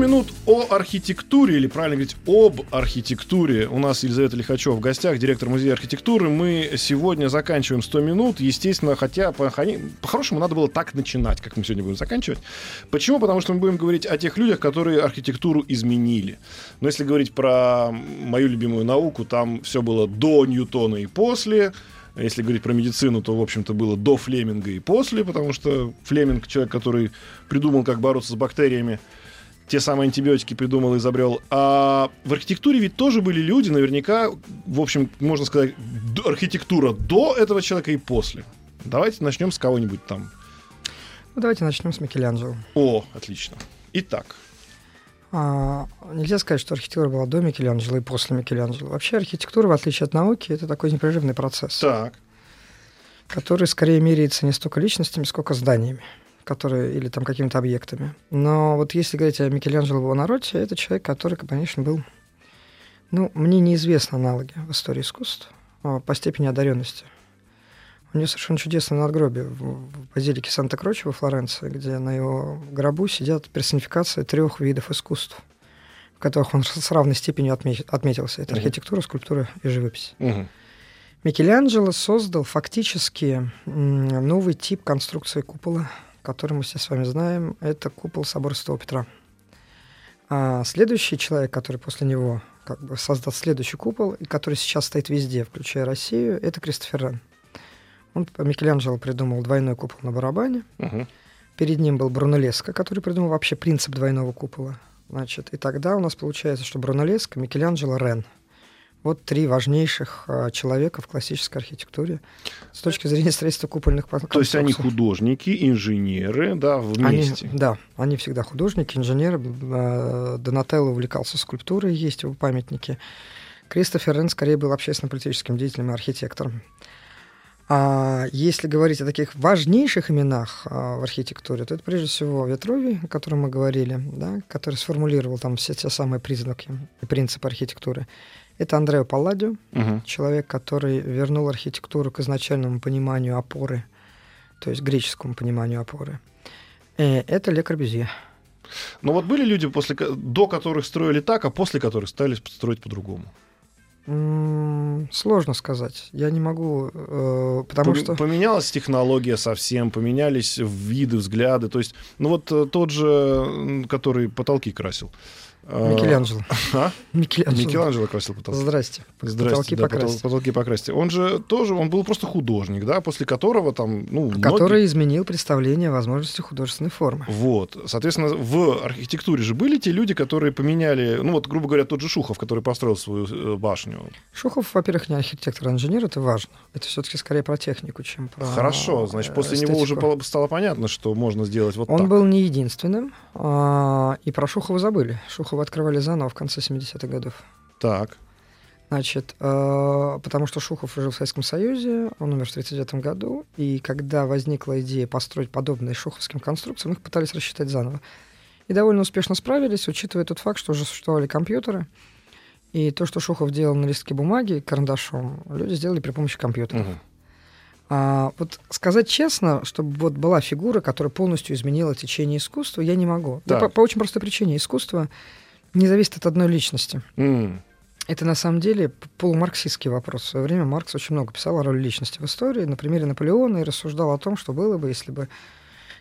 Минут о архитектуре, или правильно говорить, об архитектуре. У нас Елизавета Лихачева в гостях, директор музея архитектуры. Мы сегодня заканчиваем 100 минут, естественно, хотя по- по-хорошему надо было так начинать, как мы сегодня будем заканчивать. Почему? Потому что мы будем говорить о тех людях, которые архитектуру изменили. Но если говорить про мою любимую науку, там все было до Ньютона и после. Если говорить про медицину, то, в общем-то, было до Флеминга и после, потому что Флеминг, человек, который придумал, как бороться с бактериями, те самые антибиотики придумал и изобрел. А в архитектуре ведь тоже были люди, наверняка, в общем, можно сказать, архитектура до этого человека и после. Давайте начнем с кого-нибудь там. Ну, давайте начнем с Микеланджело. О, отлично. Итак, А, нельзя сказать, что архитектура была до Микеланджело и после Микеланджело. Вообще архитектура, в отличие от науки, это такой непрерывный процесс, так. который скорее меряется не столько личностями, сколько зданиями которые, или там какими-то объектами. Но вот если говорить о Микеланджело Буонаротти, это человек, который, конечно, был... Ну, мне неизвестны аналоги в истории искусств а, по степени одаренности. У него совершенно чудесное надгробие в, базилике Санта-Кроче во Флоренции, где на его гробу сидят персонификации трех видов искусств, в которых он с равной степенью отме- отметился. Это Мгм. архитектура, скульптура и живопись. Мгм. Микеланджело создал фактически новый тип конструкции купола, который мы все с вами знаем. Это купол собора Святого Петра. А следующий человек, который после него как бы создаст следующий купол, и который сейчас стоит везде, включая Россию, это Кристофер Рен. Он, Микеланджело придумал двойной купол на барабане. Мгм. Перед ним был Брунеллеско, который придумал вообще принцип двойного купола. Значит, и тогда у нас получается, что Брунеллеско, Микеланджело, Рен. Вот три важнейших а, человека в классической архитектуре с точки зрения строительства купольных кон- То есть они конструкций. художники, инженеры, да, Они, вместе. да, они всегда художники, инженеры. Э, Донателло увлекался скульптурой, есть его памятники. Кристофер Рен скорее был общественно-политическим деятелем и архитектором. А если говорить о таких важнейших именах а, в архитектуре, то это прежде всего Ветровий, о котором мы говорили, да, который сформулировал там все те самые признаки и принципы архитектуры. Это Андрео Палладио, Мгм. человек, который вернул архитектуру к изначальному пониманию опоры, то есть греческому пониманию опоры. Э, Это Ле Корбюзье. Но вот были люди, после, до которых строили так, а после которых стали строить по-другому. Сложно сказать. Я не могу, э, потому Пом- что... Поменялась технология совсем, поменялись виды, взгляды. То есть, ну вот э, тот же, который потолки красил. Э, Микеланджело. А? Микеланджело. Микеланджело красил потолки. Здрасте. Здрасте, Потолки да, покрасьте. потол- потолки покрасьте. Он же тоже, он был просто художник, да, после которого там, ну, многие- Который изменил представление о возможности художественной формы. Вот, соответственно, в архитектуре же были те люди, которые поменяли, ну вот, грубо говоря, тот же Шухов, который построил свою э, башню. Шухов, во-первых, не архитектор, а инженер, это важно. Это все-таки скорее про технику, чем про Хорошо, значит, э, после него уже эстетику. стало понятно, что можно сделать вот Он так. был не единственным, и про Шухова забыли. Шухова открывали заново в конце 70-х годов. Так. Значит, э, потому что Шухов жил в Советском Союзе, он умер в 1939 году, и когда возникла идея построить подобные шуховским конструкциям, их пытались рассчитать заново. И довольно успешно справились, учитывая тот факт, что уже существовали компьютеры, и то, что Шухов делал на листке бумаги карандашом, люди сделали при помощи компьютера. Мгм. А, вот сказать честно, чтобы вот была фигура, которая полностью изменила течение искусства, я не могу. Да Так. по, по очень простой причине. Искусство не зависит от одной личности. М. Это на самом деле полумарксистский вопрос. В свое время Маркс очень много писал о роли личности в истории, на примере Наполеона, и рассуждал о том, что было бы, если бы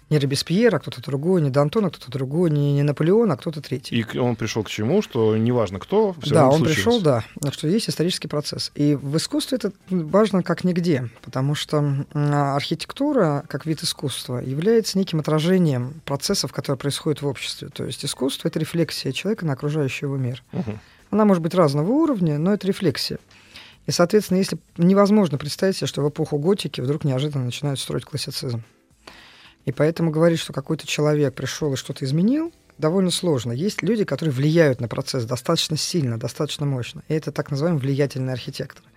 не Робеспьер, а кто-то другой, не Д'Антон, а кто-то другой, не, не Наполеон, а кто-то третий. И он пришел к чему, что неважно кто, все да, он случилось. пришел, да, что есть исторический процесс. И в искусстве это важно как нигде, потому что архитектура, как вид искусства, является неким отражением процессов, которые происходят в обществе. То есть искусство — это рефлексия человека на окружающий его мир. Мгм. Она может быть разного уровня, но это рефлексия. И, соответственно, если невозможно представить себе, что в эпоху готики вдруг неожиданно начинают строить классицизм. И поэтому говорить, что какой-то человек пришел и что-то изменил, довольно сложно. Есть люди, которые влияют на процесс достаточно сильно, достаточно мощно. И это так называемые влиятельные архитекторы.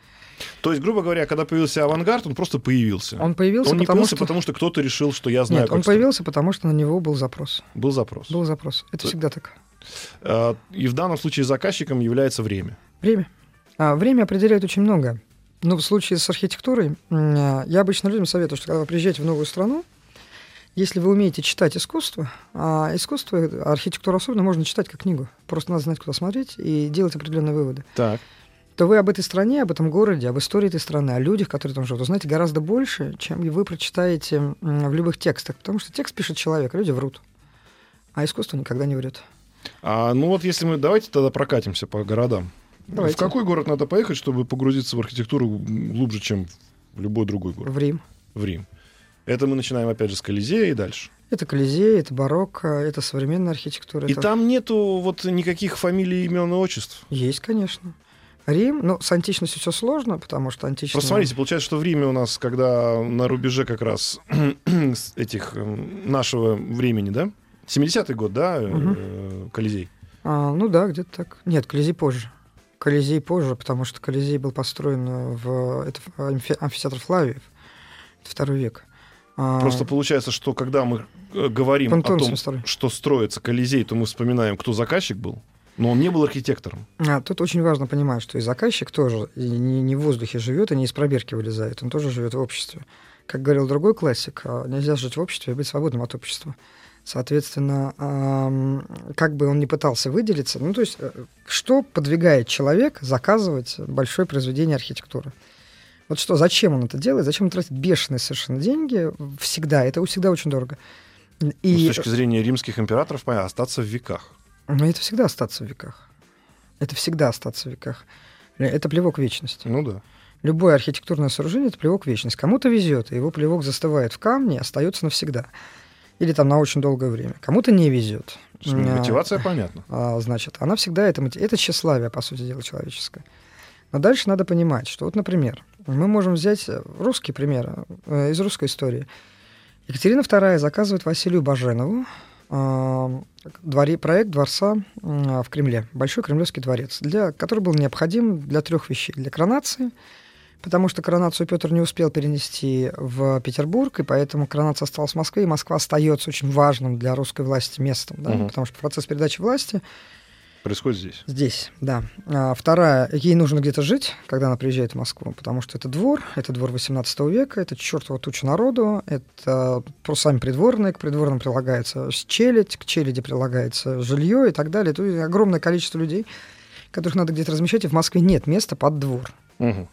То есть, грубо говоря, когда появился авангард, он просто появился. Он появился, Он не потому появился, что... потому что кто-то решил, что я знаю, Нет, он строить. появился, потому что на него был запрос. Был запрос. Был запрос. Это То- всегда так. А, И в данном случае заказчиком является время. Время. А, время определяет очень много. Но в случае с архитектурой, я обычно людям советую, что когда вы приезжаете в новую страну, если вы умеете читать искусство, а искусство, архитектуру особенно, можно читать как книгу. Просто надо знать, куда смотреть и делать определенные выводы. Так. То вы об этой стране, об этом городе, об истории этой страны, о людях, которые там живут, узнаете гораздо больше, чем вы прочитаете в любых текстах. Потому что текст пишет человек, а люди врут. А искусство никогда не врет. А, ну вот если мы... Давайте тогда прокатимся по городам. Давайте. В какой город надо поехать, чтобы погрузиться в архитектуру глубже, чем в любой другой город? В Рим. В Рим. Это мы начинаем опять же с Колизея и дальше. Это Колизей, это барокко, это современная архитектура. И это- там нету вот никаких фамилий, имен и отчеств. Есть, конечно. Рим, ну, с античностью все сложно, потому что античность... Просто смотрите, получается, что в Риме у нас, когда на рубеже как раз этих эм, нашего времени, да? 70-й год, да, э, э, Колизей? А, ну да, где-то так. Нет, Колизей позже. Колизей позже, потому что Колизей был построен э, в... Это амфи- амфитеатр Флавиев. Это второй век. Просто получается, что когда мы э, говорим Пантеон о том, старый. что строится Колизей, то мы вспоминаем, кто заказчик был, но он не был архитектором. А, тут очень важно понимать, что и заказчик тоже и не, не в воздухе живет, и не из пробирки вылезает, он тоже живет в обществе. Как говорил другой классик, а, нельзя жить в обществе и быть свободным от общества. Соответственно, как бы он ни пытался выделиться, ну то есть, э, что подвигает человека заказывать большое произведение архитектуры? Вот что, зачем он это делает, зачем он тратит бешеные совершенно деньги всегда, это всегда очень дорого. И Ну, с точки зрения римских императоров, понятно, остаться в веках. но это всегда остаться в веках. Это всегда остаться в веках. Это плевок в вечность. Ну да. Любое архитектурное сооружение это плевок в вечность. Кому-то везет, и его плевок застывает в камне и остается навсегда. Или там на очень долгое время. Кому-то не везет. Есть, ну, Мотивация понятна. А, значит, она всегда это, это тщеславие, по сути дела, человеческое. Но дальше надо понимать, что вот, например, мы можем взять э, русский пример э, из русской истории. Екатерина II заказывает Василию Баженову э, дворе, проект дворца э, в Кремле, Большой Кремлевский дворец, для, который был необходим для трех вещей. Для коронации, потому что коронацию Петр не успел перенести в Петербург, и поэтому коронация осталась в Москве, и Москва остается очень важным для русской власти местом, да, Мгм. потому что процесс передачи власти Происходит здесь. Здесь, да. А, вторая, ей нужно где-то жить, когда она приезжает в Москву, потому что это двор, это двор 18 века, это чертова туча народу, это просто сами придворные, к придворным прилагается челядь, к челяди прилагается жилье и так далее. Есть огромное количество людей, которых надо где-то размещать, и в Москве нет места под двор. Мгм.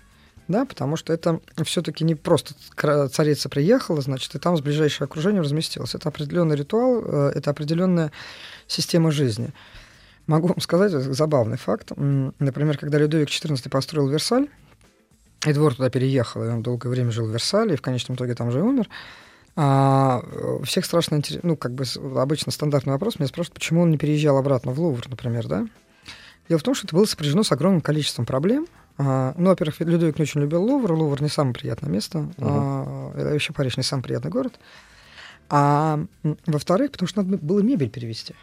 Да, потому что это все-таки не просто царица приехала, значит, и там с ближайшее окружение разместилась. Это определенный ритуал, э, это определенная система жизни. Могу вам сказать э, забавный факт. Например, когда Людовик XIV построил Версаль, и двор туда переехал, и он долгое время жил в Версале, и в конечном итоге там же и умер, а, э, всех страшно интересно, ну, как бы обычно стандартный вопрос, меня спрашивают, почему он не переезжал обратно в Лувр, например, да? Дело в том, что это было сопряжено с огромным количеством проблем. А, ну, во-первых, Людовик не очень любил Лувр, Лувр не самое приятное место, а, это вообще Париж не самый приятный город. А во-вторых, потому что надо было мебель перевести.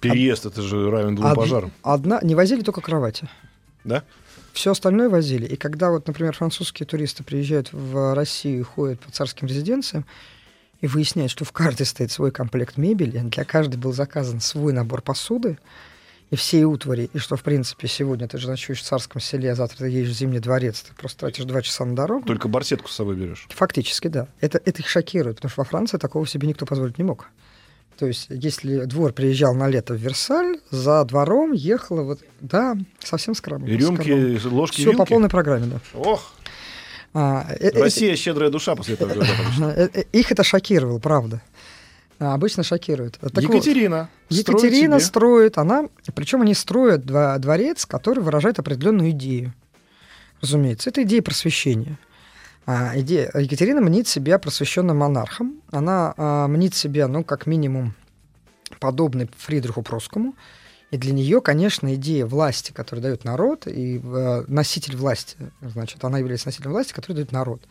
Переезд это же равен двум Од- пожарам. Одна, не возили только кровати. Да? Все остальное возили. И когда вот, например, французские туристы приезжают в Россию и ходят по царским резиденциям, и выясняют, что в каждой стоит свой комплект мебели, для каждой был заказан свой набор посуды, и все утвари, и что, в принципе, сегодня ты же ночуешь в царском селе, а завтра ты едешь в Зимний дворец, ты просто тратишь два часа на дорогу. Только барсетку с собой берешь. Фактически, да. Это, это их шокирует, потому что во Франции такого себе никто позволить не мог. То есть, если двор приезжал на лето в Версаль, за двором ехала вот, да, совсем скромно. И рюмки, ложки, Все по полной программе, да. Ох, А, э- э- Россия щедрая душа после этого э- э- Их это шокировало, правда. А, обычно шокирует. Так вот, Екатерина. строит Екатерина себе. строит, она, причем они строят дворец, который выражает определенную идею. Разумеется, это идея просвещения. А, идея, Екатерина мнит себя просвещенным монархом. Она а, мнит себя, ну, как минимум, подобной Фридриху Прусскому. И для нее, конечно, идея власти, которую дает народ, и э, носитель власти, значит, она является носителем власти, который дает народ.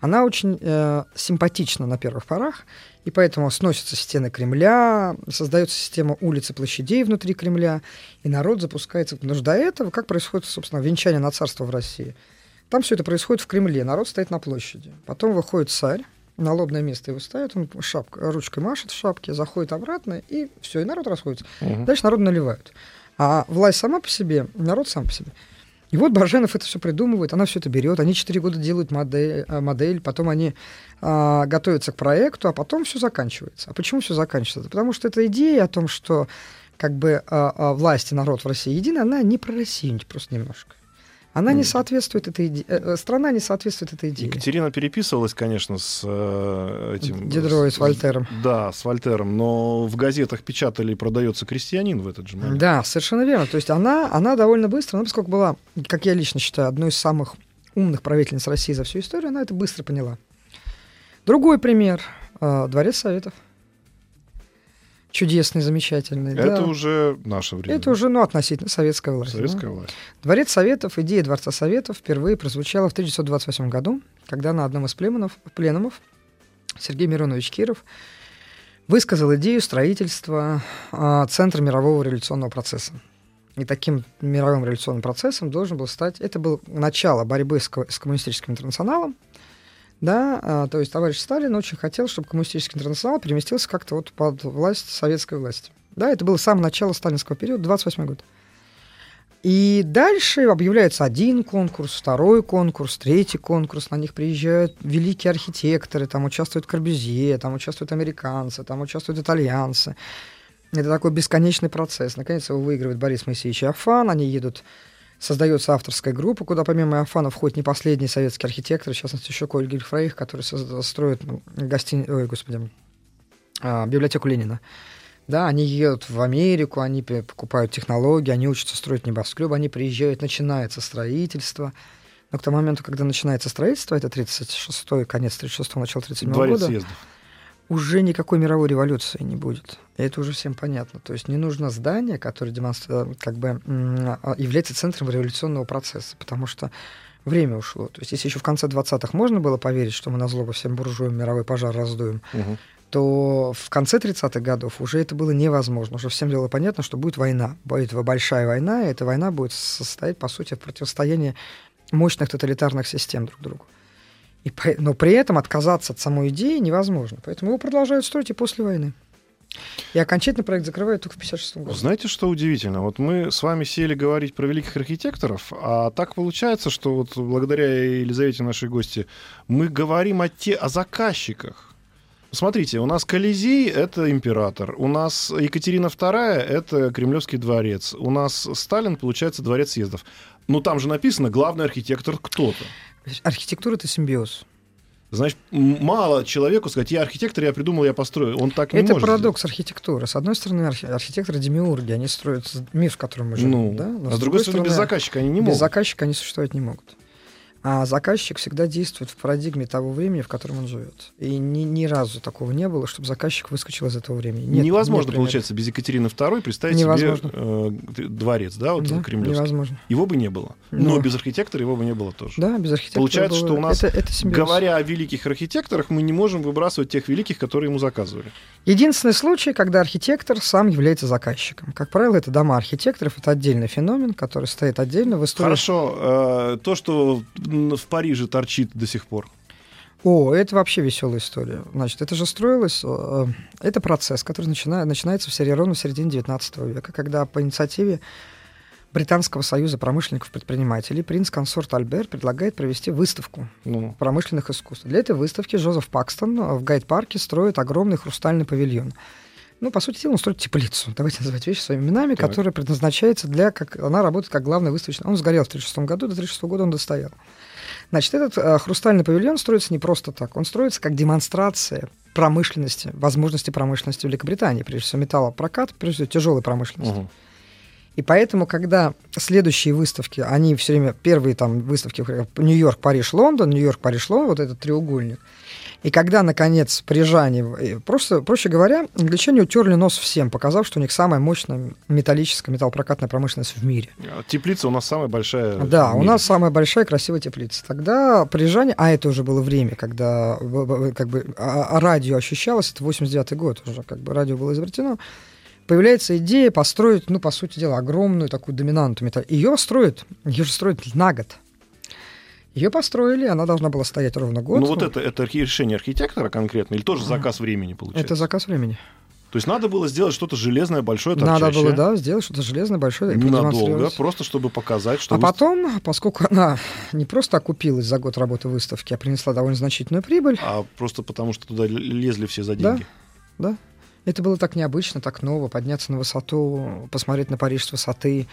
Она очень э, симпатична на первых порах, и поэтому сносятся стены Кремля, создается система улиц и площадей внутри Кремля, и народ запускается. Потому до этого, как происходит, собственно, венчание на царство в России? Там все это происходит в Кремле, народ стоит на площади. Потом выходит царь, на лобное место его ставят, он шапка, ручкой машет в шапке, заходит обратно, и все, и народ расходится. Мгм. Дальше народ наливают. А власть сама по себе, народ сам по себе. И вот Баженов это все придумывает, она все это берет, они 4 года делают модель, э, модель потом они а, готовятся к проекту, а потом все заканчивается. А почему все заканчивается? Потому что эта идея о том, что как бы а, а, власть и народ в России едины, она не про Россию просто немножко. Она не соответствует этой идее, э, э, страна не соответствует этой идее. Екатерина переписывалась, конечно, с э, этим... Дидро и с Вольтером. Да, с Вольтером, но в газетах печатали «Продается крестьянин» в этот же момент. Да, совершенно верно. То есть она, она довольно быстро, она, поскольку была, как я лично считаю, одной из самых умных правительниц России за всю историю, она это быстро поняла. Другой пример. э, Дворец Советов. Чудесный, замечательный. Это да. уже наше время. Это уже, ну, относительно советская власть. да. Советская власть. Дворец Советов, идея Дворца Советов впервые прозвучала в 1928 году, когда на одном из пленумов, пленумов Сергей Миронович Киров высказал идею строительства а, Центра мирового революционного процесса. И таким мировым революционным процессом должен был стать... Это было начало борьбы с, с коммунистическим интернационалом. Да, а, то есть товарищ Сталин очень хотел, чтобы коммунистический интернационал переместился как-то вот под власть советской власти. Да, это было самое начало сталинского периода, 28 год. И дальше объявляется один конкурс, второй конкурс, третий конкурс. На них приезжают великие архитекторы, там участвуют Корбюзье, там участвуют американцы, там участвуют итальянцы. Это такой бесконечный процесс. Наконец его выигрывает Борис Моисеевич Афан. Они едут, создается авторская группа, куда помимо Афана входит не последний советский архитектор, в частности, еще Кольгель Фрейх, который строит ну, гостин... Ой, господи, а, библиотеку Ленина. Да, они едут в Америку, они покупают технологии, они учатся строить небоскребы, они приезжают, начинается строительство. Но к тому моменту, когда начинается строительство, это 36-й, конец 36-го, начало 37-го Дворец года, съездов. Уже никакой мировой революции не будет. И это уже всем понятно. То есть не нужно здание, которое демонстр... как бы м, а, является центром революционного процесса, потому что время ушло. То есть если еще в конце 20-х можно было поверить, что мы на злобу всем буржуям мировой пожар раздуем, Мгм. то в конце 30-х годов уже это было невозможно. Уже всем было понятно, что будет война. Будет большая война, и эта война будет состоять, по сути, в противостоянии мощных тоталитарных систем друг другу. И но при этом отказаться от самой идеи невозможно. Поэтому его продолжают строить и после войны. И окончательно проект закрывают только в 56 году. Знаете, что удивительно? Вот мы с вами сели говорить про великих архитекторов, а так получается, что вот благодаря Елизавете нашей гости мы говорим о, те, о заказчиках. Смотрите, у нас Колизей — это император, у нас Екатерина II — это Кремлевский дворец, у нас Сталин, получается, дворец съездов. Ну, там же написано «главный архитектор кто-то». Архитектура — это симбиоз. Значит, мало человеку сказать, я архитектор, я придумал, я построю. Он так не это может парадокс архитектуры. С одной стороны, архи- архитекторы демиурги, они строят мир, в котором мы живем. Ну, да? Но а с другой стороны, без заказчика они не без могут. заказчика они существовать не могут. А заказчик всегда действует в парадигме того времени, в котором он живет. И ни, ни разу такого не было, чтобы заказчик выскочил из этого времени. Нет, Невозможно, нет получается, без Екатерины II представить Невозможно. себе э, дворец, да, вот Да, кремлевский. невозможно. Его бы не было. Но Ну. без архитектора его бы не было тоже. Да, без архитектора. Получается, было- что у нас, это, это симбиоз. Говоря о великих архитекторах, мы не можем выбрасывать тех великих, которые ему заказывали. Единственный случай, когда архитектор сам является заказчиком. Как правило, это дома архитекторов, это отдельный феномен, который стоит отдельно в истории. Хорошо, э, то, что в Париже торчит до сих пор. О, это вообще веселая история. Значит, это же строилось... э, Это процесс, который начина- начинается в серии ровно в середине 19 века, когда по инициативе Британского союза промышленников-предпринимателей принц-консорт Альбер предлагает провести выставку Ну, промышленных искусств. Для этой выставки Жозеф Пакстон в Гайд-парке строит огромный хрустальный павильон. Ну, по сути дела, он строит теплицу. Давайте называть вещи своими именами, Так. которая предназначается для... Как, она работает как главная выставочная... Он сгорел в 1936 году, до 1936 года он достоял. Значит, этот э, хрустальный павильон строится не просто так. Он строится как демонстрация промышленности, возможности промышленности Великобритании, прежде всего металлопрокат, прежде всего тяжелой промышленности. мгм. И поэтому, когда следующие выставки, они все время, первые там выставки, Нью-Йорк, Париж, Лондон, Нью-Йорк, Париж, Лондон, вот этот треугольник. И когда, наконец, парижане, э, просто, проще говоря, англичане утерли нос всем, показав, что у них самая мощная металлическая, металлопрокатная промышленность в мире. А Теплица у нас самая большая. Да, у нас самая большая красивая теплица. Тогда парижане, а это уже было время, когда б- б- как бы а- а радио ощущалось, это 89 год уже, как бы радио было изобретено, появляется идея построить, ну, по сути дела, огромную такую доминанту металла. Ее строят, ее же строят на год. Ее построили, она должна была стоять ровно год. Ну вот это, это архи- решение архитектора конкретно или тоже заказ времени получается? Это заказ времени. То есть надо было сделать что-то железное, большое, Надо торчащее, было, да, сделать что-то железное, большое. ненадолго, просто чтобы показать, что А вы- потом, поскольку она не просто окупилась за год работы выставки, а принесла довольно значительную прибыль, а просто потому что туда лезли все за Да. деньги. да, это было так необычно, так ново, подняться на высоту, посмотреть на Париж с высоты,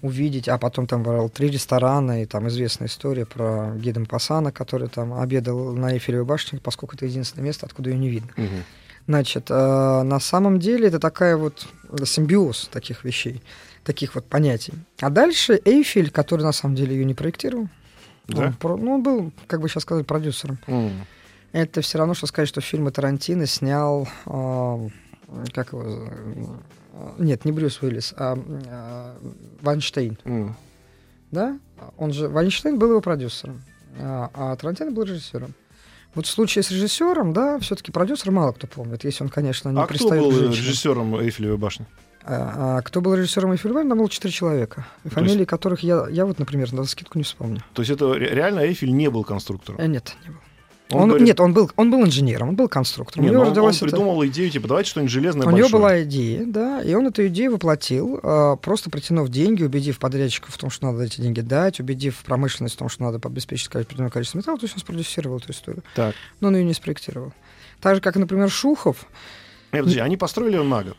увидеть, а потом там брал три ресторана, и там известная история про гида Пассана, который там обедал на Эйфелевой башне, поскольку это единственное место, откуда ее не видно. Мгм. Значит, э, на самом деле это такая вот симбиоз таких вещей, таких вот понятий. А дальше Эйфель, который на самом деле ее не проектировал, Да? он, про- ну, он был, как бы сейчас сказать, продюсером. М. Это все равно, что сказать, что фильмы Тарантино снял, э, как его, нет, не Брюс Уиллис, а э, Вайнштейн, М. да? Он же, Вайнштейн был его продюсером, а, а Тарантино был режиссером. Вот в случае с режиссером, да, все-таки продюсер мало кто помнит, если он, конечно, не А кто был к женщине. режиссером Эйфелевой башни? А, а кто был режиссером Эйфельбайна, там было четыре человека. То фамилии которых я, я вот, например, на скидку не вспомню. То есть это ре- реально Эйфель не был конструктором? Э, нет, не был. Он Он, говорит- Нет, он был, он был инженером, он был конструктором. Не, у ну него он, он родилась это- придумал идею, типа, давайте что-нибудь железное, У него большое. была идея, да, и он эту идею воплотил, а, просто притянув деньги, убедив подрядчиков в том, что надо эти деньги дать, убедив промышленность в том, что надо обеспечить определенное количество металла, то есть он спродюсировал эту историю. Так. Но он ее не спроектировал. Так же, как, например, Шухов. Нет, подожди, они построили ее на год.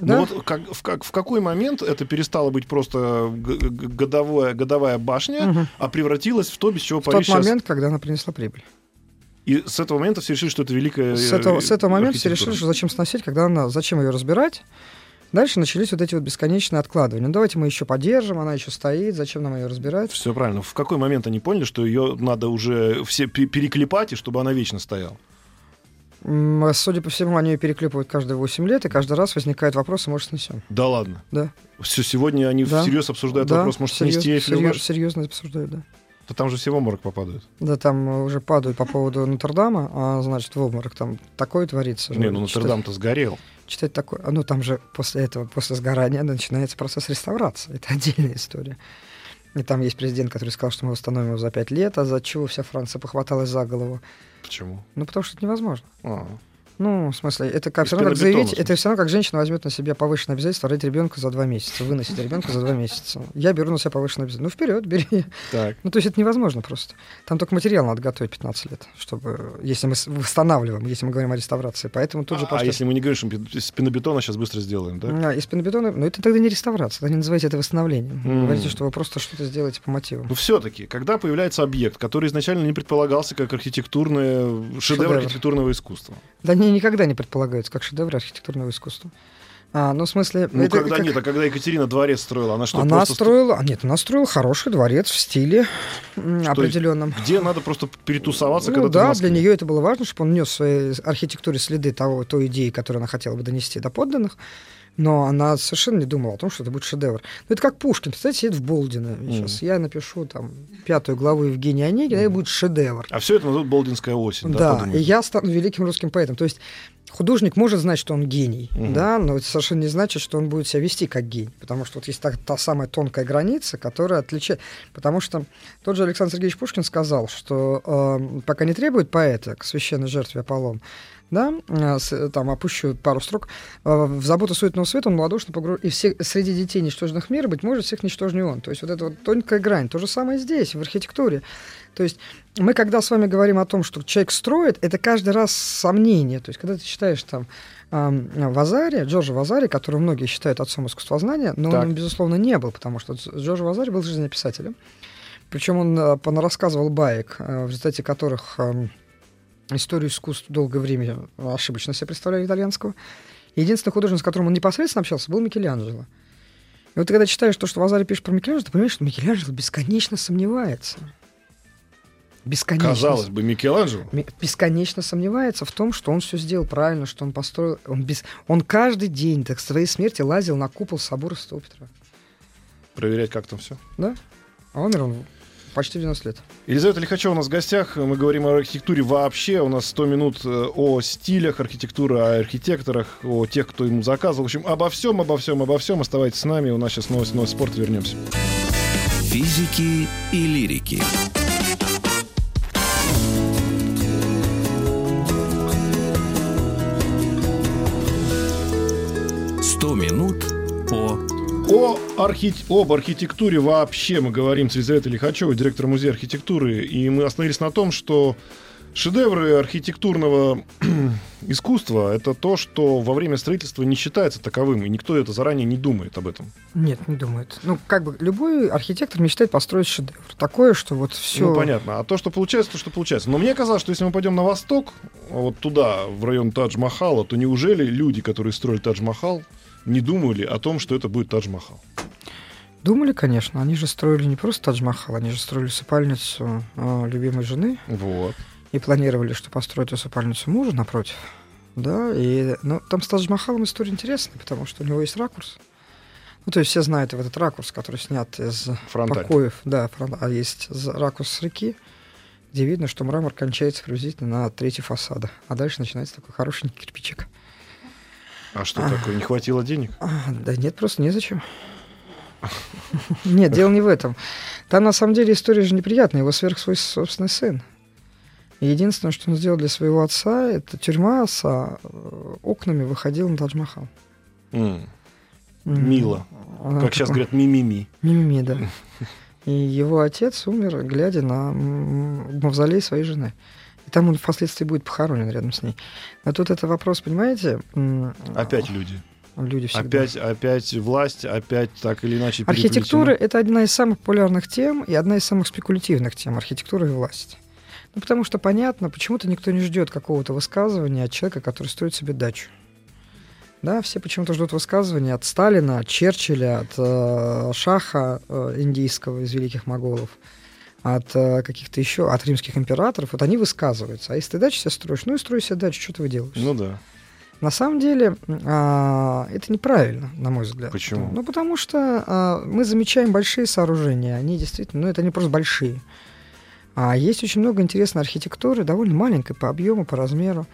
Да? Ну вот как, в, как, в какой момент это перестало быть просто годовое, годовая башня, Мгм. а превратилось в то, без чего В тот Париж сейчас... момент, когда она принесла прибыль. И с этого момента все решили, что это великая С этого, с этого момента все решили, что зачем сносить, когда она, зачем ее разбирать. Дальше начались вот эти вот бесконечные откладывания. Ну, давайте мы еще поддержим, она еще стоит, зачем нам ее разбирать? Все правильно. В какой момент они поняли, что ее надо уже все пе- переклепать, и чтобы она вечно стояла? А Судя по всему, они ее переклепывают каждые 8 лет, и каждый раз возникает вопрос, может, снесем. Да ладно. Да. Все, сегодня они Да. всерьез обсуждают да, вопрос, может, серьез- снести серьез- серьезно обсуждают, да. Да там же все в обморок попадают. Да, там э, уже падают по поводу Нотр-Дама, а значит, в обморок там такое творится. Не, ну Нотр-Дам-то сгорел. Читать такое. А, Ну, там же после этого, после сгорания начинается процесс реставрации. Это отдельная история. И там есть президент, который сказал, что мы восстановим его за пять лет, а за чего вся Франция похваталась за голову. Почему? Ну, потому что это невозможно. А, Ну, в смысле, это как, все равно как заявить, это все равно как женщина возьмет на себя повышенное обязательство родить ребенка за два месяца, выносить ребенка за два месяца. Я беру на себя повышенное обязательство. Ну, вперед, бери. так. Ну, то есть это невозможно просто. Там только материал надо готовить 15 лет, чтобы, если мы восстанавливаем, если мы говорим о реставрации. Поэтому тут же а, просто... если мы не говорим, что из пенобетона сейчас быстро сделаем, да? А, из пенобетона, ну это тогда не реставрация, тогда не называйте это восстановлением. М. Говорите, что вы просто что-то сделаете по мотивам. Но все-таки, когда появляется объект, который изначально не предполагался как архитектурное шедевр, Шедевр. архитектурного искусства. Да они никогда не предполагаются как шедевры архитектурного искусства. А, ну, в смысле... Ну, это когда как- нет, а когда Екатерина дворец строила, она что, она строила... а, Нет, она строила хороший дворец в стиле Что, определенном. Где надо просто перетусоваться, Ну когда да, для нее это было важно, чтобы он нес в своей архитектуре следы того, той идеи, которую она хотела бы донести до подданных. Но она совершенно не думала о том, что это будет шедевр. Ну, это как Пушкин, представляете, сидит в Болдино. Сейчас я напишу там пятую главу Евгения Онегина, и это будет шедевр. А все это назовут Болдинская осень, да, Да, и я стану великим русским поэтом. То есть художник может знать, что он гений, Мгм. да, но это совершенно не значит, что он будет себя вести как гений, потому что вот есть та, та самая тонкая граница, которая отличает... Потому что тот же Александр Сергеевич Пушкин сказал, что э, пока не требует поэта к священной жертве Аполлон, да, э, с- там опущу пару строк, э, в заботу суетного света он малодушно погружен, и все, среди детей ничтожных мира, быть может, всех ничтожнее он. То есть вот эта вот тонкая грань, то же самое здесь, в архитектуре. То есть мы, когда с вами говорим о том, что человек строит, это каждый раз сомнение. То есть когда ты читаешь там Вазари, Джорджа Вазари, которого многие считают отцом искусствознания, но Так. он, безусловно, не был, потому что Джордж Вазари был жизнеписателем. Причем он э, рассказывал баек, э, в результате которых историю искусств долгое время ошибочно себе представляли итальянского. Единственный художник, с которым он непосредственно общался, был Микеланджело. И вот ты когда читаешь то, что Вазари пишет про Микеланджело, ты понимаешь, что Микеланджело бесконечно сомневается. Бесконечно. Казалось бы, Микеланджело. Ми- бесконечно сомневается в том, что он все сделал правильно, что он построил. Он, без... он каждый день так, к своей смерти лазил на купол собора Святого Петра. Проверять, как там все. Да? А он почти в 90 лет. Елизавета Лихачева у нас в гостях. Мы говорим о архитектуре вообще. У нас 100 минут э, о стилях архитектуры, о архитекторах, о тех, кто ему заказывал. В общем, обо всем, обо всем, обо всем. Оставайтесь с нами. У нас сейчас новость, новость спорта. Вернемся. Физики и лирики. Архи... Об архитектуре вообще мы говорим с Елизаветой Лихачевой, директором музея архитектуры, и мы остановились на том, что шедевры архитектурного искусства — это то, что во время строительства не считается таковым, и никто это заранее не думает об этом. Нет, не думает. Ну, как бы любой архитектор мечтает построить шедевр. Такое, что вот все... Ну, понятно. А то, что получается, то, что получается. Но мне казалось, что если мы пойдем на восток, вот туда, в район Тадж-Махала, то неужели люди, которые строили Тадж-Махал, не думали о том, что это будет Тадж-Махал? Думали, конечно. Они же строили не просто Тадж-Махал, они же строили усыпальницу э, любимой жены. Вот. И планировали, что построят усыпальницу мужа напротив. Да, и ну, там с Тадж-Махалом история интересная, потому что у него есть ракурс. Ну, то есть все знают вот этот ракурс, который снят из Фронталь. покоев. Да, фронт- а есть ракурс с реки, где видно, что мрамор кончается приблизительно на третьей фасада. А дальше начинается такой хорошенький кирпичик. А что такое? Не хватило денег? Да нет, просто незачем. Нет, дело не в этом. Там на самом деле история же неприятная. Его сверх свой собственный сын. И единственное, что он сделал для своего отца, это тюрьма с а, э, окнами выходила на Тадж-Махал. М, М. Мило. Она Как сейчас такой- говорят, ми-ми-ми. Мимими, да. И его отец умер, глядя на мавзолей своей жены. И там он впоследствии будет похоронен рядом с ней. А тут это вопрос, понимаете? Опять люди. люди всегда. Опять, опять власть, опять так или иначе Архитектура это одна из самых популярных тем и одна из самых спекулятивных тем — архитектура и власть. Ну, потому что понятно, почему-то никто не ждет какого-то высказывания от человека, который строит себе дачу. Да, все почему-то ждут высказывания от Сталина, от Черчилля, от э, Шаха э, индийского из великих моголов, от э, каких-то еще, от римских императоров. Вот они высказываются. А если ты дачу себе строишь, ну и строй себе дачу, что ты выделываешь? Ну да. На самом деле а, это неправильно, на мой взгляд. Почему? Ну, потому что а, мы замечаем большие сооружения, они действительно, ну, это не просто большие. А есть очень много интересной архитектуры, довольно маленькой по объему, по размеру.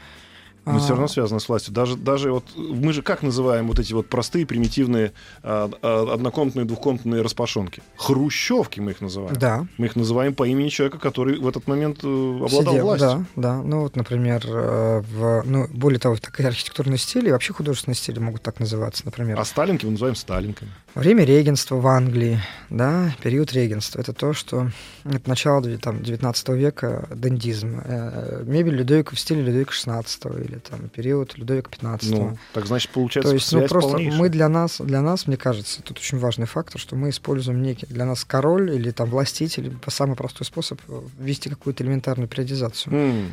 Но А, все равно связано с властью. Даже, даже вот мы же как называем вот эти вот простые, примитивные а, а, однокомнатные, двухкомнатные распашонки? Хрущевки мы их называем. Да, Мы их называем по имени человека, который в этот момент э, обладал сидел, властью. да, да. Ну, вот, например, э, в, ну, более того, такие архитектурные стили, и вообще художественные стили могут так называться, например. А сталинки мы называем сталинками. Время регенства в Англии, да, период регенства, это то, что это начало там, 19 века, дендизм. Э, Мебель Людовика в стиле Людовика 16 или там период Людовика 15 Ну, так значит, получается, то есть, ну, просто полнейшая. мы для нас, для нас, мне кажется, тут очень важный фактор, что мы используем некий для нас король или там властитель, самый простой способ э, ввести какую-то элементарную периодизацию. М,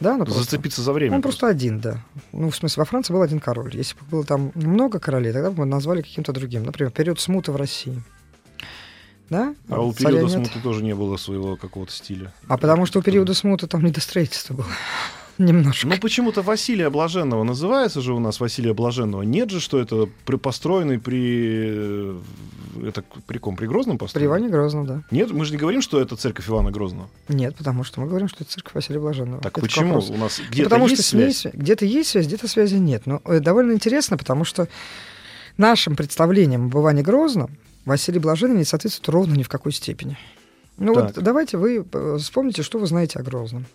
Да, ну просто. Зацепиться за время. Он просто один, да. Ну, в смысле, во Франции был один король. Если бы было там много королей, тогда бы мы назвали каким-то другим. Например, период смуты в России. Да? А у периода смуты тоже не было своего какого-то стиля. А потому что у периода смуты там недостроительство было. Немножко. Ну, почему-то Василия Блаженного называется же у нас Василия Блаженного. Нет же, что это при построенный при... э, Это при ком? При Грозном При построен? Иване Грозном, да. Нет, мы же не говорим, что это церковь Ивана Грозного. Нет, потому что мы говорим, что это церковь Василия Блаженного. Так Это почему? У нас Ну, где-то потому есть что связь? свя- где-то есть связь, где-то связи нет. Но э, довольно интересно, потому что нашим представлениям об Иване Грозном Василий Блаженный не соответствует ровно ни в какой степени. Ну вот Так. давайте вы э, вспомните, что вы знаете о Грозном.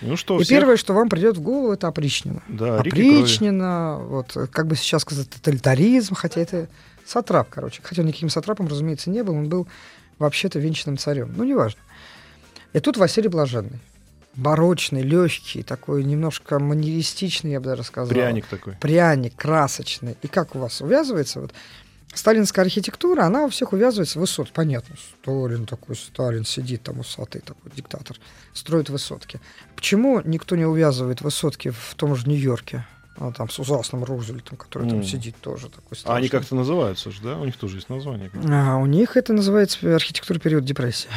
Ну что, И всех- первое, что вам придет в голову, это опричнина. Да. Опричнина, вот, как бы сейчас сказать, тоталитаризм, хотя это сатрап, короче. Хотя он никаким сатрапом, разумеется, не был, он был вообще-то венчанным царем. Ну, неважно. И тут Василий Блаженный. Барочный, легкий, такой немножко манеристичный, я бы даже сказал. Пряник такой. Пряник, красочный. И как у вас увязывается? Вот сталинская архитектура, она у всех увязывается в высот. Понятно, Сталин такой, Сталин сидит там усатый такой диктатор, строит высотки. Почему никто не увязывает высотки в том же Нью-Йорке? А, там с ужасным Рузвельтом, который там М. сидит тоже такой А они страшный. как-то называются же, да? У них тоже есть название. А, у них это называется архитектура периода депрессии.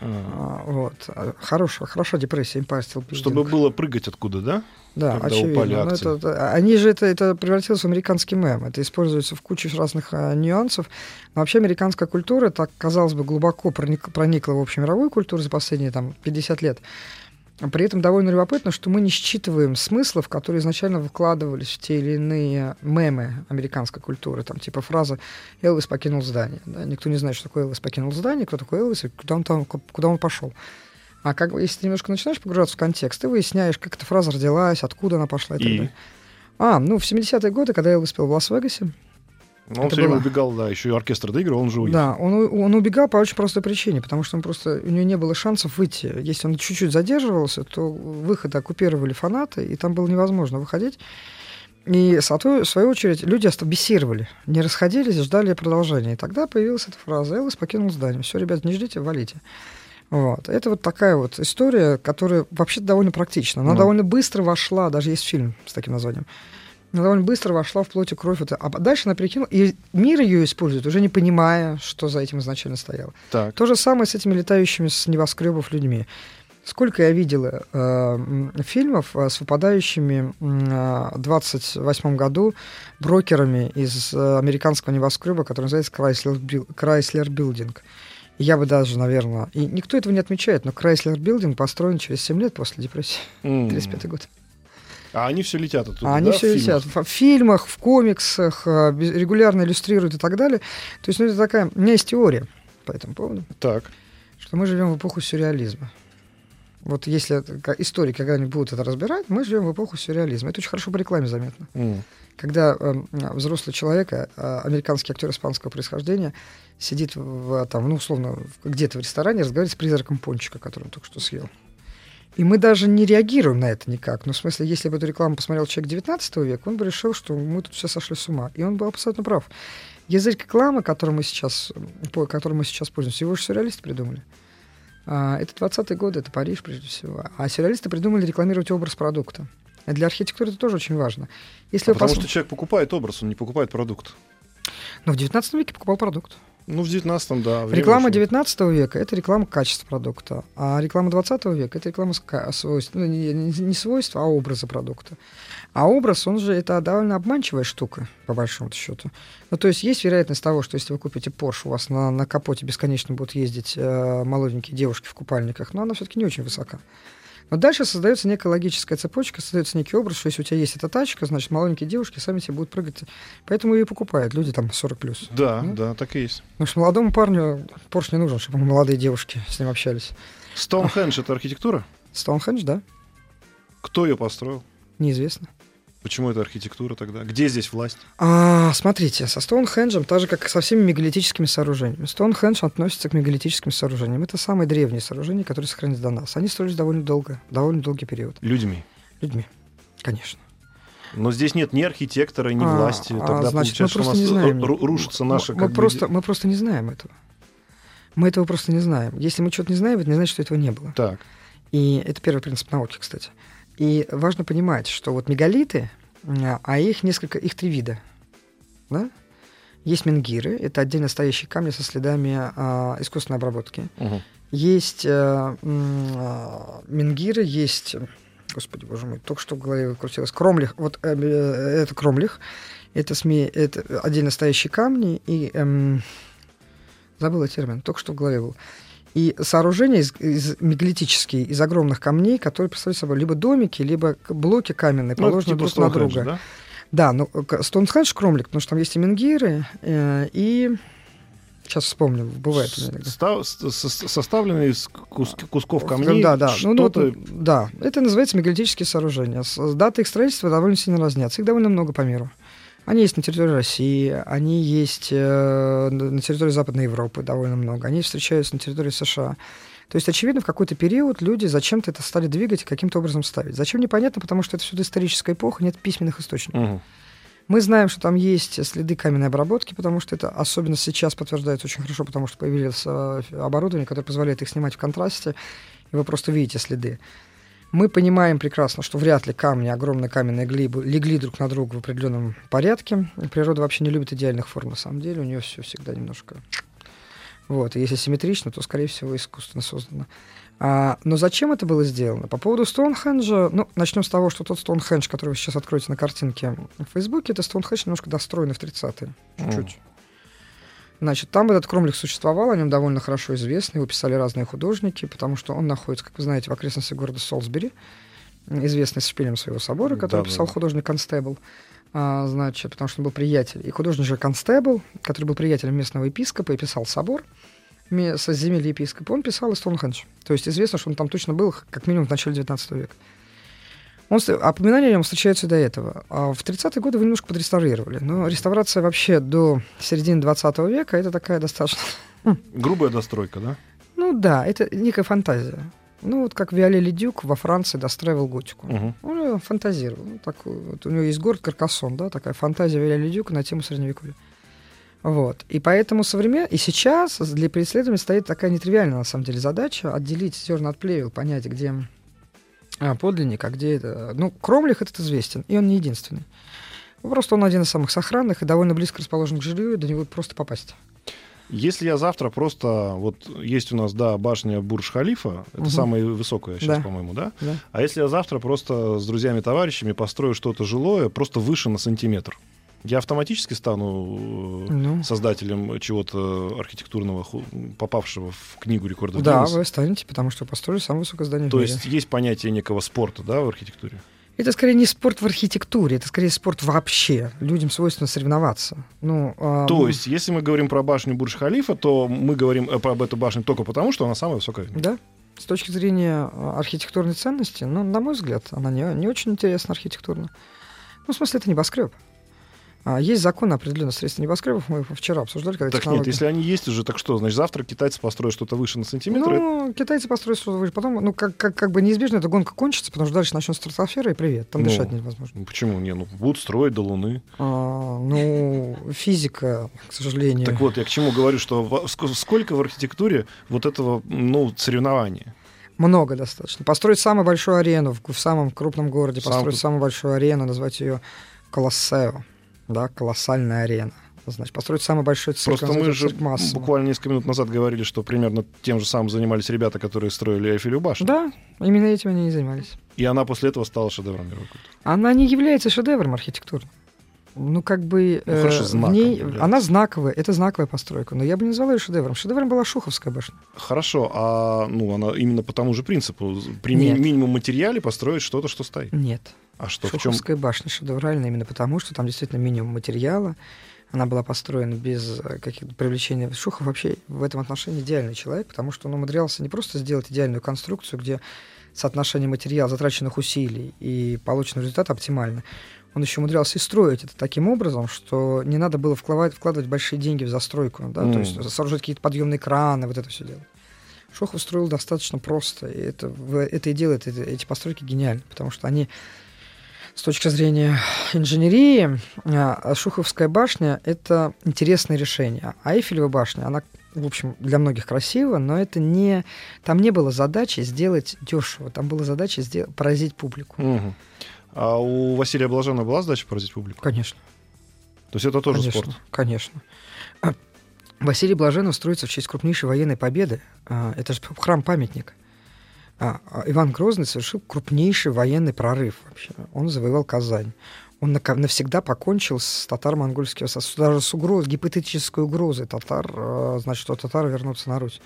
А. А, вот. Хорошая, хорошая депрессия, Empire. Чтобы было прыгать откуда, да? Да, когда очевидно. упали Но акции. это- это- они же это, это превратилось в американский мем. Это используется в куче разных а, нюансов. Но вообще американская культура, так, казалось бы, глубоко проник- проникла в общемировую культуру за последние там, 50 лет. А При этом довольно любопытно, что мы не считываем смыслов, которые изначально выкладывались в те или иные мемы американской культуры. Там типа фраза «Элвис покинул здание». Да? Никто не знает, что такое Элвис покинул здание, кто такой Элвис и куда он, там, куда он пошел. А как бы, если ты немножко начинаешь погружаться в контекст, ты выясняешь, как эта фраза родилась, откуда она пошла и так И? далее. А, ну, в 70-е годы, когда Элвис пел в Лас-Вегасе, Но он Это все время было. убегал, да, еще и оркестр доигрывал, он же уехал. Да, он, он убегал по очень простой причине, потому что он просто, у него не было шансов выйти. Если он чуть-чуть задерживался, то выход оккупировали фанаты, и там было невозможно выходить. И, в свою очередь, люди бессировали, не расходились, ждали продолжения. И тогда появилась эта фраза «Элвис покинул здание». Все, ребят, не ждите, валите. Вот. Это вот такая вот история, которая вообще довольно практична. Она Ну. довольно быстро вошла, даже есть фильм с таким названием. Она довольно быстро вошла в плоть и кровь. Это. А дальше она перекинула, и мир ее использует, уже не понимая, что за этим изначально стояло. Так. То же самое с этими летающими с небоскребов людьми. Сколько я видела э, фильмов э, с выпадающими э, в 28 году брокерами из э, американского небоскреба, который называется Chrysler, Chrysler Building. Я бы даже, наверное... И никто этого не отмечает, но Chrysler Building построен через 7 лет после депрессии. М. 35 год. А они все летят оттуда, А они да, все в летят. В фильмах, в комиксах, э, регулярно иллюстрируют и так далее. То есть, ну, это такая... У меня есть теория по этому поводу. Так. что мы живем в эпоху сюрреализма. Вот если историки когда-нибудь будут это разбирать, мы живем в эпоху сюрреализма. Это очень хорошо по рекламе заметно. М. Когда э, взрослый человек, э, американский актер испанского происхождения, сидит в, там, ну, условно, где-то в ресторане, разговаривает с призраком пончика, который он только что съел. И мы даже не реагируем на это никак. Ну, в смысле, если бы эту рекламу посмотрел человек 19 века, он бы решил, что мы тут все сошли с ума. И он был абсолютно прав. Язык рекламы, которым мы сейчас, по- которым мы сейчас пользуемся, его же сюрреалисты придумали. А, это 20-е годы, это Париж, прежде всего. А сюрреалисты придумали рекламировать образ продукта. А Для архитектуры это тоже очень важно. Если А потому пос- что человек покупает образ, он не покупает продукт. Но в 19 веке покупал продукт. Ну, в 19-м, да. Реклама очень- 19 века – это реклама качества продукта, а реклама 20 века – это реклама ска- свойств, ну, не, не- не свойства, а образа продукта. А образ, он же, это довольно обманчивая штука, по большому счету. Ну, то есть есть вероятность того, что если вы купите Porsche, у вас на, на капоте бесконечно будут ездить э, молоденькие девушки в купальниках, но она все-таки не очень высока. Но дальше создается некая логическая цепочка, создается некий образ, что если у тебя есть эта тачка, значит, маленькие девушки сами тебе будут прыгать. Поэтому ее и покупают люди там 40 плюс. Да, Ну. да, так и есть. Потому что молодому парню Порш не нужен, чтобы молодые девушки с ним общались. Стоунхендж — это архитектура? Стоунхендж, да? Кто ее построил? Неизвестно. Почему это архитектура тогда? Где здесь власть? А, смотрите, со Стоунхенджем, так же, как со всеми мегалитическими сооружениями. Стоунхендж относится к мегалитическим сооружениям. Это самые древние сооружения, которые сохранились до нас. Они строились довольно долго, довольно долгий период. Людьми. Людьми, конечно. Но здесь нет ни архитектора, ни А, власти. а, Тогда значит, мы просто нас не знаем. ру- рушится наша мы, мы просто, мы просто не знаем этого. Мы этого просто не знаем. Если мы что-то не знаем, это не значит, что этого не было. Так. И это первый принцип науки, кстати. И важно понимать, что вот мегалиты, а а их несколько, их три вида. Да? Есть менгиры, это отдельно стоящие камни со следами а, искусственной обработки. Мгм. Есть м, а, менгиры, есть, господи, боже мой, только что в голове крутилось, кромлих, вот э, э, это кромлих, это, СМИ, это отдельно стоящие камни, и эм, забыла термин, только что в голове был. И сооружения из, из мегалитические, из огромных камней, которые представляют собой либо домики, либо блоки каменные, Ну, положенные типа друг на друга. да? Да, ну, Стоунхендж кромлик, потому что там есть и менгиры, э, и... Сейчас вспомню, бывает у меня иногда. Ста- с- с- составленный из кус- кусков камней. Да, да. Ну, ну, да, это называется мегалитические сооружения. С- Даты их строительства довольно сильно разнятся. Их довольно много по миру. Они есть на территории России, они есть э, на территории Западной Европы довольно много, они встречаются на территории США. То есть, очевидно, в какой-то период люди зачем-то это стали двигать и каким-то образом ставить. Зачем, непонятно, потому что это все историческая эпоха, нет письменных источников. Мгм. Мы знаем, что там есть следы каменной обработки, потому что это особенно сейчас подтверждается очень хорошо, потому что появилось э, оборудование, которое позволяет их снимать в контрасте, и вы просто видите следы. Мы понимаем прекрасно, что вряд ли камни, огромные каменные глыбы легли друг на друга в определенном порядке. Природа вообще не любит идеальных форм, на самом деле. У нее все всегда немножко... Вот. И если симметрично, то, скорее всего, искусственно создано. А, но зачем это было сделано? По поводу Стоунхенджа, ну, начнем с того, что тот Стоунхендж, который вы сейчас откроете на картинке в Фейсбуке, это Стоунхендж немножко достроенный в 30-е. Чуть-чуть. Значит, там этот кромлих существовал, о нем довольно хорошо известно, его писали разные художники, потому что он находится, как вы знаете, в окрестностях города Солсбери, известный с шпилем своего собора, который Да-да-да. писал художник Констебл, а, значит, потому что он был приятель. И художник же Констебл, который был приятелем местного епископа и писал собор со земель епископа, он писал и Стоунхендж. То есть известно, что он там точно был как минимум в начале 19 века. Он, ст- упоминания о нем встречаются до этого. А в 30-е годы его немножко подреставрировали. Но реставрация вообще до середины 20 века это такая достаточно... Грубая достройка, да? Ну да, это некая фантазия. Ну, вот как Виоле Ледюк во Франции достраивал готику. Мгм. Он фантазировал. Ну, такой, вот у него есть город Каркасон, да, такая фантазия Виоле Ледюка на тему Средневековья. Вот. И поэтому современ... И сейчас для преследования стоит такая нетривиальная, на самом деле, задача отделить зерна от плевел, понять, где а, подлинник, а где это... Ну, Кромлих этот известен, и он не единственный. Просто он один из самых сохранных и довольно близко расположен к жилью, и до него просто попасть. Если я завтра просто... Вот есть у нас, да, башня Бурж-Халифа. Это Мгм. самая высокая сейчас, Да. по-моему, да? Да? А если я завтра просто с друзьями-товарищами построю что-то жилое, просто выше на сантиметр, я автоматически стану э, Ну, создателем чего-то архитектурного, попавшего в книгу рекордов да, Гиннесса? вы станете, потому что построили самое высокое здание То в мире. есть есть понятие некого спорта, да, в архитектуре? Это скорее не спорт в архитектуре, это скорее спорт вообще. Людям свойственно соревноваться. Ну, а, То ну, есть, если мы говорим про башню Бурж-Халифа, то мы говорим э, об эту башню только потому, что она самая высокая. в мире. Да. С точки зрения а, архитектурной ценности, ну, на мой взгляд, она не, не очень интересна архитектурно. Ну, в смысле, это небоскреб. А, есть закон определенно средств небоскребов, мы его вчера обсуждали, когда Так нет, технологии- если они есть уже, так что? Значит, завтра китайцы построят что-то выше на сантиметр. Ну, китайцы построят что-то выше. Потом, ну, как, как, как бы неизбежно эта гонка кончится, потому что дальше начнется стратосфера, и привет. Там Ну. дышать невозможно. Ну, Почему? Не, ну будут строить до Луны. А, ну, физика, к сожалению. Так вот, я к чему говорю, что во- сколько в архитектуре вот этого, ну, соревнования? Много достаточно. Построить самую большую арену в, в самом крупном городе, Сам построить самую большую арену, назвать ее Колоссео, да, колоссальная арена. Значит, построить самый большой цирк, Просто мы же Массимо. буквально несколько минут назад говорили, что примерно тем же самым занимались ребята, которые строили Эйфелеву башню. Да, именно этим они и занимались. И она после этого стала шедевром мировой культуры. Она не является шедевром архитектурным. Ну, как бы... Ну, хорошо, в знаком ней, является. она знаковая, это знаковая постройка, но я бы не назвала ее шедевром. Шедевром была Шуховская башня. Хорошо, а ну она именно по тому же принципу. При Нет. минимум материале построить что-то, что стоит. Нет. А что, в чем? Шуховская башня шедевральная именно потому, что там действительно минимум материала. Она была построена без э, каких-то привлечения. Шухов вообще в этом отношении идеальный человек, потому что он умудрялся не просто сделать идеальную конструкцию, где соотношение материала, затраченных усилий и полученный результат оптимально. Он еще умудрялся и строить это таким образом, что не надо было вкладывать, вкладывать большие деньги в застройку, да, то Мгм. есть сооружать какие-то подъемные краны, вот это все делать. Шохов строил достаточно просто, и это, это и делает эти, эти постройки гениальны, потому что они с точки зрения инженерии, а, Шуховская башня — это интересное решение. А Эйфелева башня, она, в общем, для многих красива, но это не... Там не было задачи сделать дешево, там была задача сделать, поразить публику. Мгм. А у Василия Блаженного была задача поразить публику? Конечно. То есть это тоже конечно, спорт? Конечно. А, Василий Блаженов строится в честь крупнейшей военной победы. А, Это же храм-памятник. А Иван Грозный совершил крупнейший военный прорыв вообще. Он завоевал Казань. Он навсегда покончил с татаро-монгольским, даже с угроз, гипотетической угрозой татар, э, значит, что татары вернутся на Русь.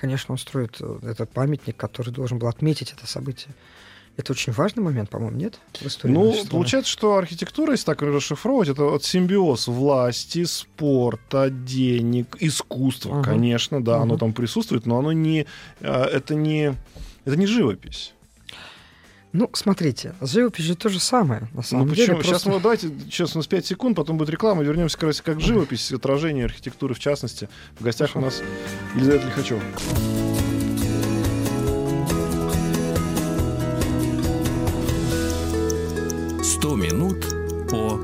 Конечно, он строит э, этот памятник, который должен был отметить это событие. Это очень важный момент, по-моему, нет? В истории Ну, получается, что архитектура, если так расшифровывать, это вот симбиоз власти, спорта, денег, искусства, Мгм. конечно, да, оно Мгм. там присутствует, но оно не, а, это не, это не живопись. Ну, смотрите, с живописью то же самое, на Ну самом деле. почему? Сейчас просто- мы давайте, сейчас у нас 5 секунд, потом будет реклама, вернемся как раз как к живописи, отражение архитектуры в частности. В гостях у нас Елизавета Лихачева. «Сто минут по...»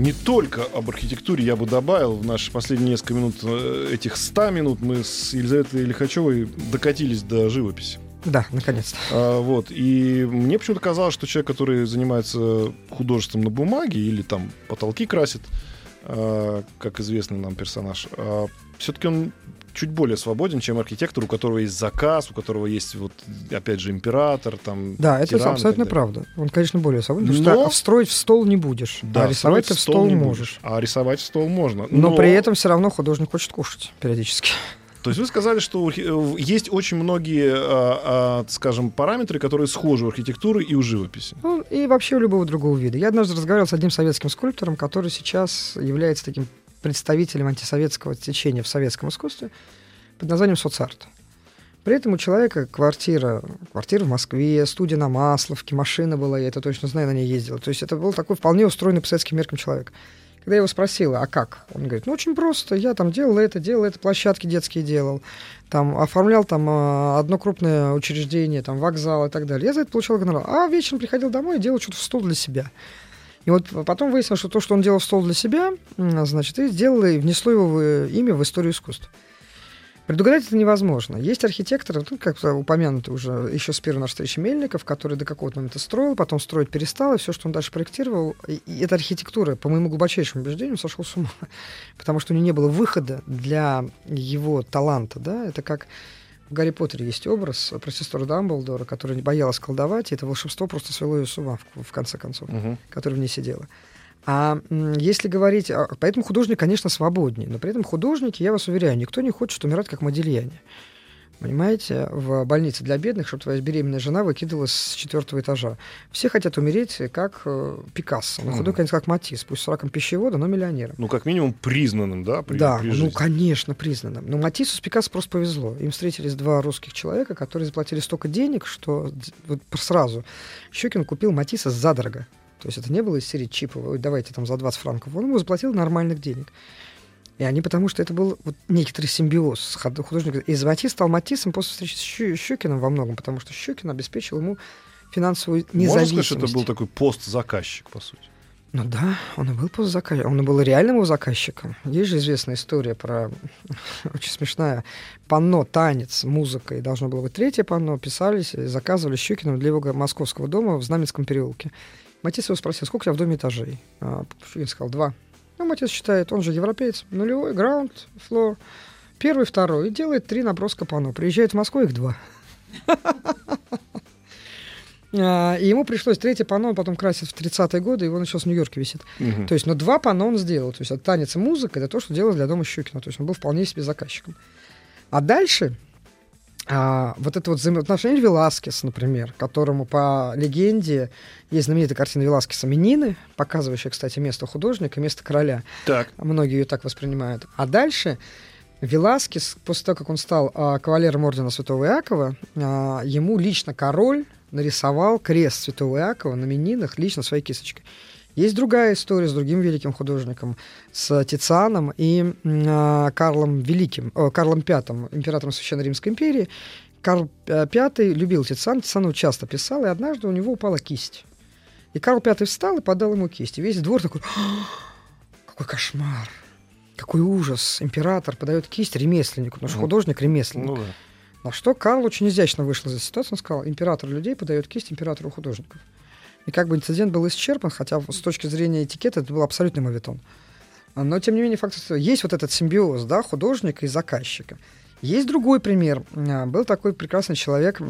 Не только об архитектуре я бы добавил. В наши последние несколько минут, э, этих 100 минут, мы с Елизаветой Лихачевой докатились до живописи. Да, наконец-то. А, вот. И мне почему-то казалось, что человек, который занимается художеством на бумаге или там потолки красит, а, как известный нам персонаж, все-таки он чуть более свободен, чем архитектор, у которого есть заказ, у которого есть, вот, опять же, император, там, Да, это абсолютно правда. Он, конечно, более свободен, потому Но- что встроить в стол не будешь, Да, а рисовать ты в стол не можешь. будешь. А рисовать в стол можно. Но, при этом все равно художник хочет кушать периодически. То есть вы сказали, что э, есть очень многие, а, а, скажем, параметры, которые схожи у архитектуры и у живописи. Ну, и вообще у любого другого вида. Я однажды разговаривал с одним советским скульптором, который сейчас является таким представителем антисоветского течения в советском искусстве под названием соцарт. При этом у человека квартира, квартира в Москве, студия на Масловке, машина была, я это точно знаю, на ней ездила. То есть это был такой вполне устроенный по советским меркам человек. Когда я его спросила, а как? Он говорит, ну очень просто, я там делал это, делал это, площадки детские делал, там оформлял там а, одно крупное учреждение, там вокзал и так далее. Я за это получал гонорар. А вечером приходил домой и делал что-то в стол для себя. И вот потом выяснилось, что то, что он делал стол для себя, значит, и сделало, и внесло его в, имя в историю искусства. Предугадать это невозможно. Есть архитекторы, ну, как упомянуто уже еще с первой нашей встречи Мельников, который до какого-то момента строил, потом строить перестал, и все, что он дальше проектировал, и, и эта архитектура, по моему глубочайшему убеждению, сошел с ума. Потому что у него не было выхода для его таланта. Да? Это как в Гарри Поттере есть образ про сестру Дамблдора, которая не боялась колдовать, и это волшебство просто свело ее с ума, в, в конце концов, угу. которая в ней сидела. А если говорить... Поэтому художник, конечно, свободнее. Но при этом художники, я вас уверяю, никто не хочет умирать как Модельяне. Понимаете, в больнице для бедных, чтобы твоя беременная жена выкидывалась с четвертого этажа. Все хотят умереть как э, Пикассо. Ну, худой, конечно, как Матисс. Пусть с раком пищевода, но миллионером. Ну, как минимум, признанным, да? При, да, при ну, конечно, признанным. Но Матиссу с Пикассо просто повезло. Им встретились два русских человека, которые заплатили столько денег, что вот сразу Щекин купил Матисса задорого. То есть это не было из серии чипов, давайте там за 20 франков. Он ему заплатил нормальных денег. И они, потому что это был вот некоторый симбиоз с художником. И Матис стал Матисом после встречи с Щекиным во многом, потому что Щекин обеспечил ему финансовую независимость. Можно сказать, что это был такой постзаказчик, по сути? Ну да, он и был постзаказчиком. Он и был реальным его заказчиком. Есть же известная история про очень смешная панно, танец, музыка. И должно было быть третье панно. Писались, заказывали Щукиным для его московского дома в Знаменском переулке. Матис его спросил, сколько у тебя в доме этажей? А, Шугин сказал, два. Ну, Матис считает, он же европеец, нулевой, ground floor, первый, второй, и делает три наброска пано. Приезжает в Москву, их два. А, и ему пришлось третье панно, он потом красит в 30-е годы, его он сейчас в Нью-Йорке висит. Угу. То есть, но два панно он сделал. То есть, это танец и музыка, это то, что делал для дома Щукина. То есть, он был вполне себе заказчиком. А дальше а, вот это вот взаимоотношение Веласкес, например, которому по легенде есть знаменитая картина Веласкеса «Менины», показывающая, кстати, место художника, место короля. Так. Многие ее так воспринимают. А дальше Веласкес, после того, как он стал а, кавалером ордена Святого Иакова, а, ему лично король нарисовал крест Святого Иакова на Менинах лично своей кисточкой. Есть другая история с другим великим художником, с Тицианом и э, Карлом Великим, э, Карлом V, императором Священной Римской империи. Карл V любил Тициана, Тициан часто писал, и однажды у него упала кисть. И Карл V встал и подал ему кисть. И весь двор такой, какой кошмар, какой ужас. Император подает кисть ремесленнику, потому что ну, художник ремесленник. Ну, да. На что Карл очень изящно вышел из этой ситуации. Он сказал, император людей подает кисть императору художников. И как бы инцидент был исчерпан, хотя с точки зрения этикета это был абсолютный мавитон. Но, тем не менее, факт есть вот этот симбиоз да, художника и заказчика. Есть другой пример. А, был такой прекрасный человек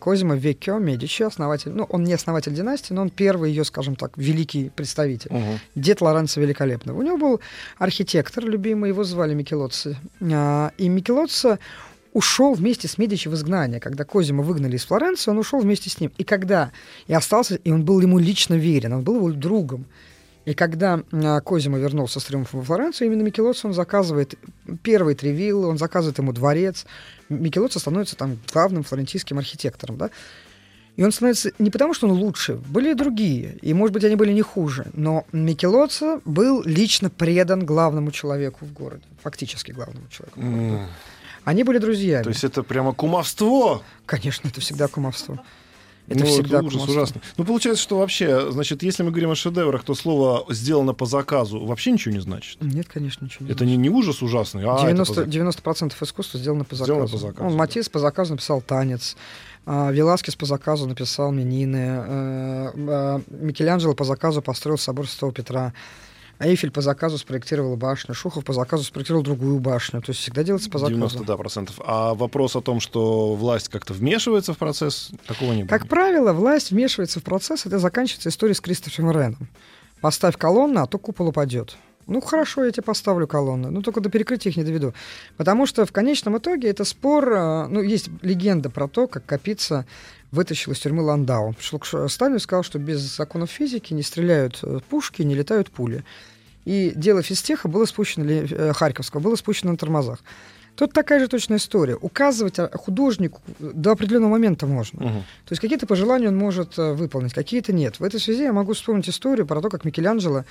Козимо Веккио Медичи, основатель, ну, он не основатель династии, но он первый ее, скажем так, великий представитель. Угу. Дед Лоренцо Великолепного. У него был архитектор любимый, его звали Микелоцци. А, и Микелоцци ушел вместе с Медичи в изгнание. Когда Козима выгнали из Флоренции, он ушел вместе с ним. И когда и остался, и он был ему лично верен, он был его другом. И когда а, Козима вернулся с триумфом во Флоренцию, именно Микелоцци он заказывает первый три виллы, он заказывает ему дворец. Микелоцци становится там главным флорентийским архитектором, да. И он становится не потому, что он лучше, были и другие, и, может быть, они были не хуже, но Микелоцци был лично предан главному человеку в городе, фактически главному человеку в городе. Они были друзьями. То есть это прямо кумовство? Конечно, это всегда кумовство. Это ну, всегда это ужас кумовство. ужасный. Ну, получается, что вообще, значит, если мы говорим о шедеврах, то слово «сделано по заказу» вообще ничего не значит? Нет, конечно, ничего не Это не, не ужас ужасный, а 90, 90% искусства сделано по заказу. Сделано по заказу. Он, да. Матис по заказу написал «Танец», а, Веласкес по заказу написал «Менины», э, э, Микеланджело по заказу построил собор Святого Петра. А Эйфель по заказу спроектировал башню, Шухов по заказу спроектировал другую башню. То есть всегда делается по заказу. 90, да, процентов. А вопрос о том, что власть как-то вмешивается в процесс, такого не было? Как правило, власть вмешивается в процесс, это заканчивается история с Кристофером Реном. Поставь колонну, а то купол упадет. Ну, хорошо, я тебе поставлю колонны, но только до перекрытия их не доведу. Потому что в конечном итоге это спор... Э, ну, есть легенда про то, как Капица вытащил из тюрьмы Ландау. Пришел к Сталину и сказал, что без законов физики не стреляют э, пушки, не летают пули. И дело физтеха было спущено, э, Харьковского, было спущено на тормозах. Тут такая же точная история. Указывать художнику до определенного момента можно. Угу. То есть какие-то пожелания он может э, выполнить, какие-то нет. В этой связи я могу вспомнить историю про то, как Микеланджело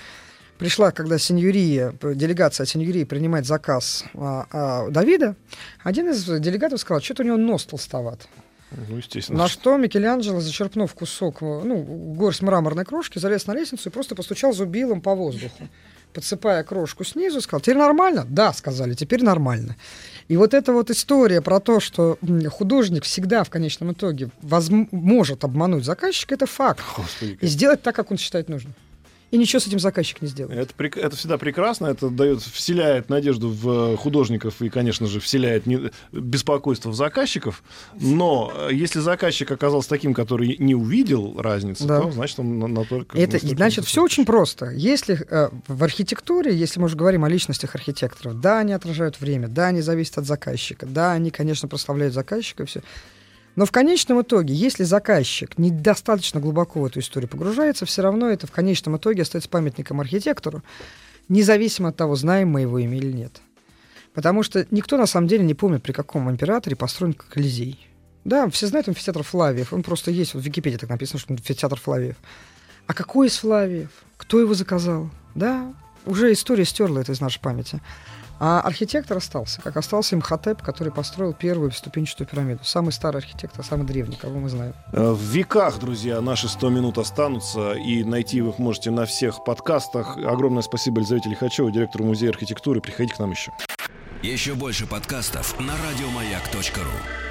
пришла, когда сеньория, делегация сеньории принимает заказ а, а, Давида, один из делегатов сказал, что-то у него нос толстоват. Ну, естественно. На что Микеланджело, зачерпнув кусок, ну, горсть мраморной крошки, залез на лестницу и просто постучал зубилом по воздуху, подсыпая крошку снизу, сказал, теперь нормально? Да, сказали, теперь нормально. И вот эта вот история про то, что художник всегда в конечном итоге воз... может обмануть заказчика, это факт. Господи, и сделать так, как он считает нужным и ничего с этим заказчик не сделает. Это, это всегда прекрасно, это дает, вселяет надежду в э, художников и, конечно же, вселяет не, беспокойство в заказчиков. Но э, если заказчик оказался таким, который не увидел разницы, да. то значит он на, на только... Это, значит, все очень просто. Если э, в архитектуре, если мы уже говорим о личностях архитекторов, да, они отражают время, да, они зависят от заказчика, да, они, конечно, прославляют заказчика и все. Но в конечном итоге, если заказчик недостаточно глубоко в эту историю погружается, все равно это в конечном итоге остается памятником архитектору, независимо от того, знаем мы его имя или нет. Потому что никто на самом деле не помнит, при каком императоре построен Колизей. Да, все знают амфитеатр Флавиев. Он просто есть, вот в Википедии так написано, что амфитеатр Флавиев. А какой из Флавиев? Кто его заказал? Да, уже история стерла это из нашей памяти. А архитектор остался, как остался Имхотеп, который построил первую ступенчатую пирамиду. Самый старый архитектор, самый древний, кого мы знаем. Э, в веках, друзья, наши 100 минут останутся, и найти вы их можете на всех подкастах. Огромное спасибо Елизавете Лихачевой, директору Музея архитектуры. Приходите к нам еще. Еще больше подкастов на радиомаяк.ру